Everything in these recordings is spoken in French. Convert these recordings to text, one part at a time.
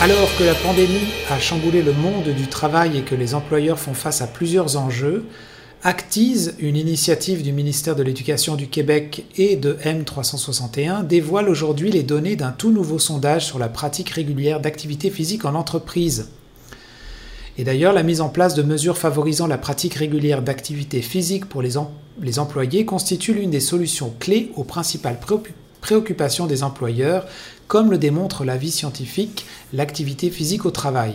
Alors que la pandémie a chamboulé le monde du travail et que les employeurs font face à plusieurs enjeux, Actise, une initiative du ministère de l'Éducation du Québec et de M361, dévoile aujourd'hui les données d'un tout nouveau sondage sur la pratique régulière d'activité physique en entreprise. Et d'ailleurs, la mise en place de mesures favorisant la pratique régulière d'activité physique pour les, employés constitue l'une des solutions clés aux principales préoccupations des employeurs, comme le démontre l'avis scientifique L'activité physique au travail.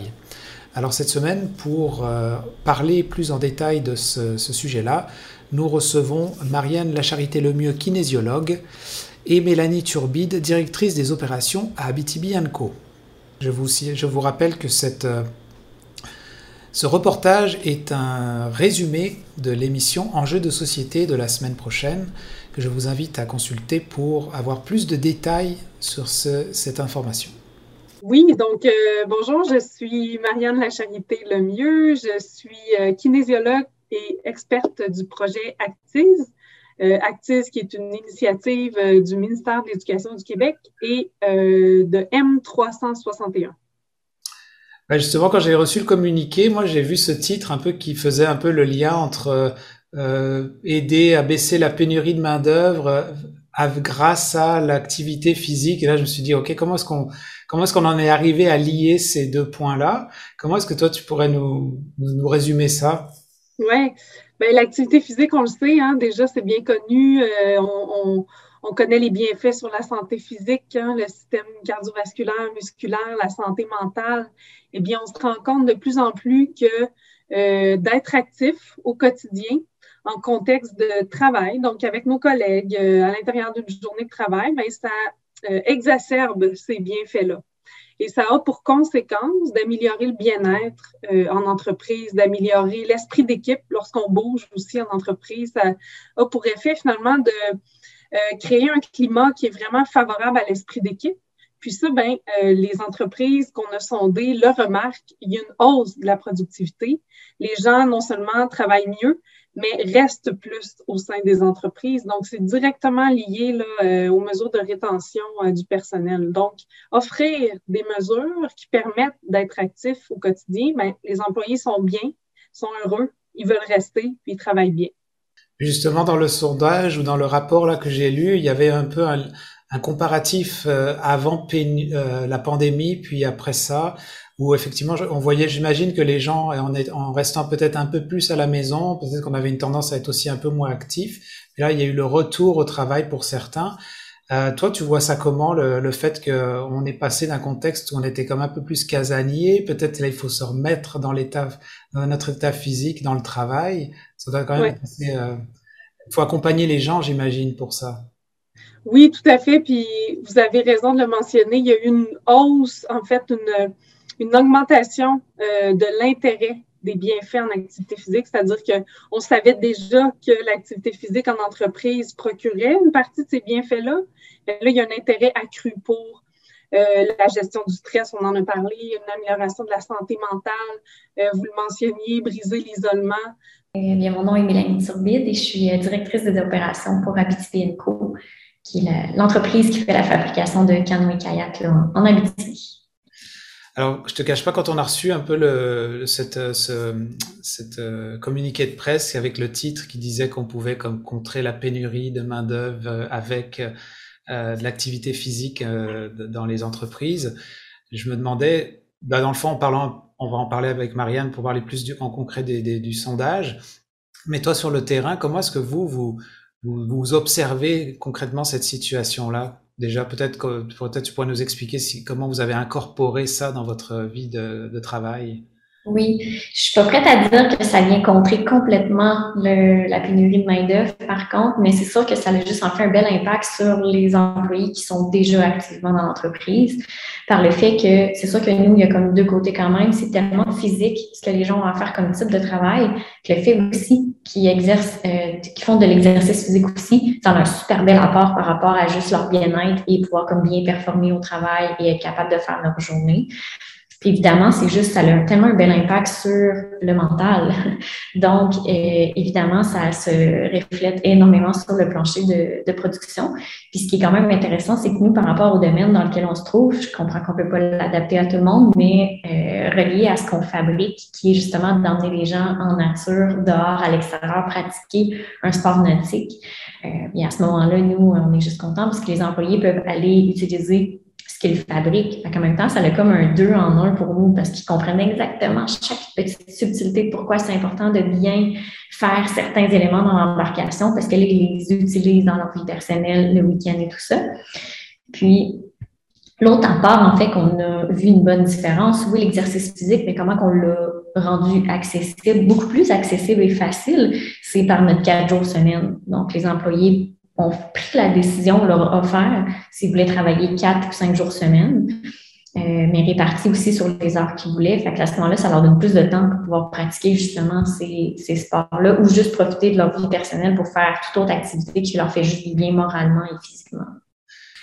Alors cette semaine, pour euh, parler plus en détail de ce, sujet-là, nous recevons Marianne Lacharité-Lemieux, kinésiologue, et Mélanie Turbide, directrice des opérations à Abitibi Co. Je vous, je vous rappelle que cette, euh, ce reportage est un résumé de l'émission Enjeux de société de la semaine prochaine, que je vous invite à consulter pour avoir plus de détails sur cette information. Oui, donc euh, bonjour, je suis Marianne Lacharité Lemieux, je suis euh, kinésiologue et experte du projet Actise. Euh, Actise, qui est une initiative du ministère de l'Éducation du Québec et de M361. Ben, justement, quand j'ai reçu le communiqué, moi j'ai vu ce titre un peu qui faisait un peu le lien entre euh, aider à baisser la pénurie de main-d'œuvre euh, grâce à l'activité physique. Et là, je me suis dit, OK, comment est-ce qu'on comment est-ce qu'on en est arrivé à lier ces deux points-là? Comment est-ce que toi, tu pourrais nous, nous, résumer ça? Ouais, ben, l'activité physique, on le sait, hein, déjà, c'est bien connu. Euh, on, connaît les bienfaits sur la santé physique, hein, le système cardiovasculaire, musculaire, la santé mentale. Eh bien, on se rend compte de plus en plus que euh, d'être actif au quotidien, en contexte de travail, donc avec nos collègues euh, à l'intérieur d'une journée de travail, ben, ça euh, exacerbe ces bienfaits-là. Et ça a pour conséquence d'améliorer le bien-être en entreprise, d'améliorer l'esprit d'équipe lorsqu'on bouge aussi en entreprise. Ça a pour effet finalement de créer un climat qui est vraiment favorable à l'esprit d'équipe. Puis ça, ben, les entreprises qu'on a sondées le remarquent, il y a une hausse de la productivité. Les gens non seulement travaillent mieux, mais reste plus au sein des entreprises. Donc, c'est directement lié là, euh, aux mesures de rétention euh, du personnel. Donc, offrir des mesures qui permettent d'être actifs au quotidien, bien, les employés sont bien, sont heureux, ils veulent rester, puis ils travaillent bien. Justement, dans le sondage ou dans le rapport là que j'ai lu, il y avait un peu un, comparatif euh, avant la pandémie, puis après ça où effectivement on voyait, j'imagine que les gens, en, restant peut-être un peu plus à la maison, peut-être qu'on avait une tendance à être aussi un peu moins actif. Là, il y a eu le retour au travail pour certains. Euh, toi, tu vois ça comment, le, le fait qu'on est passé d'un contexte où on était comme un peu plus casanier, peut-être là il faut se remettre dans l'état, dans notre état physique, dans le travail. Ça doit quand même euh, il faut accompagner les gens, j'imagine, pour ça. Oui, tout à fait. Puis vous avez raison de le mentionner. Il y a eu une hausse, en fait, une, une augmentation euh, de l'intérêt des bienfaits en activité physique, c'est-à-dire qu'on savait déjà que l'activité physique en entreprise procurait une partie de ces bienfaits-là. Là, il y a un intérêt accru pour euh, la gestion du stress, on en a parlé, une amélioration de la santé mentale, euh, vous le mentionniez, briser l'isolement. Eh bien, mon nom est Mélanie Turbide et je suis directrice des opérations pour Abitibi Co, qui est l'entreprise qui fait la fabrication de canoës-kayak en Abitibi. Alors, je te cache pas, quand on a reçu un peu le, cette, ce, cette euh, communiqué de presse avec le titre qui disait qu'on pouvait comme contrer la pénurie de main d'œuvre euh, avec euh, de l'activité physique euh, dans les entreprises, je me demandais, bah dans le fond, en parlant, on va en parler avec Marianne pour parler plus du, en concret des, des, du sondage. Mais toi, sur le terrain, comment est-ce que vous, vous, vous observez concrètement cette situation-là? Déjà, peut-être que peut tu pourrais nous expliquer si, comment vous avez incorporé ça dans votre vie de travail? Oui, je suis pas prête à dire que ça vient contrer complètement le, la pénurie de main-d'œuvre, par contre, mais c'est sûr que ça a juste en fait un bel impact sur les employés qui sont déjà activement dans l'entreprise, par le fait que c'est sûr que nous, il y a comme deux côtés quand même. C'est tellement physique ce que les gens ont à faire comme type de travail, que le fait aussi qu'ils exercent, euh, qu'ils font de l'exercice physique aussi, ça a un super bel apport par rapport à juste leur bien-être et pouvoir comme bien performer au travail et être capable de faire leur journée. Puis évidemment, c'est juste, ça a tellement un bel impact sur le mental. Donc, euh, évidemment, ça se reflète énormément sur le plancher de, de, production. Puis ce qui est quand même intéressant, c'est que nous, par rapport au domaine dans lequel on se trouve, je comprends qu'on peut pas l'adapter à tout le monde, mais euh, relié à ce qu'on fabrique, qui est justement d'emmener les gens en nature, dehors, à l'extérieur, pratiquer un sport nautique. Euh, et à ce moment-là, nous, on est juste contents parce que les employés peuvent aller utiliser ce qu'ils fabriquent. En même temps, ça a comme un deux en un pour nous parce qu'ils comprennent exactement chaque petite subtilité, pourquoi c'est important de bien faire certains éléments dans l'embarcation parce qu'elles les utilisent dans leur vie personnelle le week-end et tout ça. Puis, L'autre part, en fait, qu'on a vu une bonne différence, oui, l'exercice physique, mais comment qu'on l'a rendu accessible, beaucoup plus accessible et facile, c'est par notre quatre jours semaine. Donc, les employés ont pris la décision, on leur offert s'ils voulaient travailler quatre ou cinq jours semaine, euh, mais répartis aussi sur les heures qu'ils voulaient. Fait à ce moment-là, ça leur donne plus de temps pour pouvoir pratiquer justement ces, ces sports-là ou juste profiter de leur vie personnelle pour faire toute autre activité qui leur fait juste bien moralement et physiquement.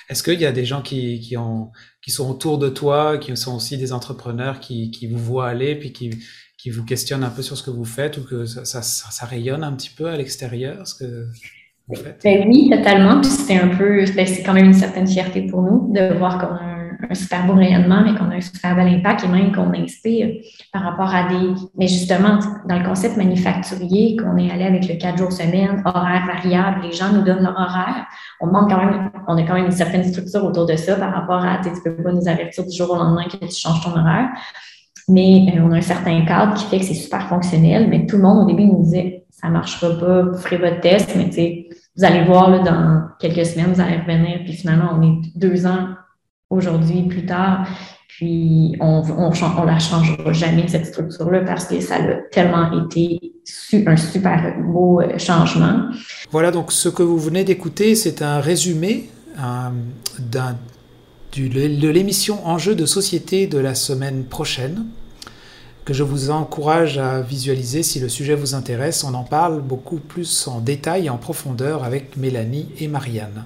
Est-ce qu'il y a des gens qui, qui, ont, qui sont autour de toi, qui sont aussi des entrepreneurs qui, qui vous voient aller, puis qui, qui vous questionnent un peu sur ce que vous faites ou que ça, ça, ça rayonne un petit peu à l'extérieur? Ben oui, totalement. Puis c'est un peu, c'est quand même une certaine fierté pour nous de voir qu'on a un, super beau rayonnement, mais qu'on a un super bel impact et même qu'on inspire par rapport à des. Mais justement, dans le concept manufacturier, qu'on est allé avec le 4 jours semaine, horaire variable, les gens nous donnent leur horaire. On demande quand même, on a quand même une certaine structure autour de ça par rapport à, tu ne peux pas nous avertir du jour au lendemain que tu changes ton horaire. Mais euh, on a un certain cadre qui fait que c'est super fonctionnel, mais tout le monde au début nous disait ça marchera pas, vous ferez votre test, mais tu sais, vous allez voir là, dans quelques semaines, vous allez revenir, puis finalement, on est deux ans aujourd'hui plus tard, puis on on, la changera jamais, cette structure-là, parce que ça a tellement été un super beau euh, changement. Voilà, donc ce que vous venez d'écouter, c'est un résumé euh, de l'émission Enjeux de société de la semaine prochaine que je vous encourage à visualiser si le sujet vous intéresse. On en parle beaucoup plus en détail et en profondeur avec Mélanie et Marianne.